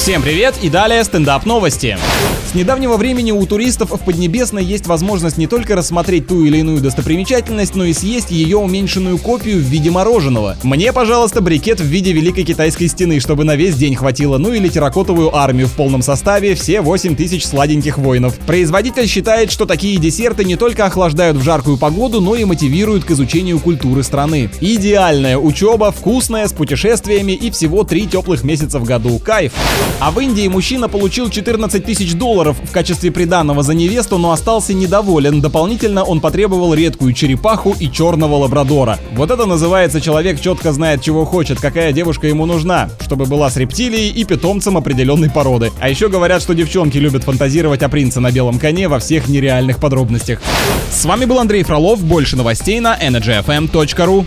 Всем привет и далее стендап новости. С недавнего времени у туристов в Поднебесной есть возможность не только рассмотреть ту или иную достопримечательность, но и съесть ее уменьшенную копию в виде мороженого. Мне, пожалуйста, брикет в виде Великой Китайской стены, чтобы на весь день хватило, ну или терракотовую армию в полном составе, все 8 тысяч сладеньких воинов. Производитель считает, что такие десерты не только охлаждают в жаркую погоду, но и мотивируют к изучению культуры страны. Идеальная учеба, вкусная, с путешествиями и всего три теплых месяца в году. Кайф! А в Индии мужчина получил 14 тысяч долларов в качестве приданного за невесту, но остался недоволен. Дополнительно он потребовал редкую черепаху и черного лабрадора. Вот это называется человек четко знает, чего хочет, какая девушка ему нужна, чтобы была с рептилией и питомцем определенной породы. А еще говорят, что девчонки любят фантазировать о принце на белом коне во всех нереальных подробностях. С вами был Андрей Фролов. Больше новостей на energyfm.ru.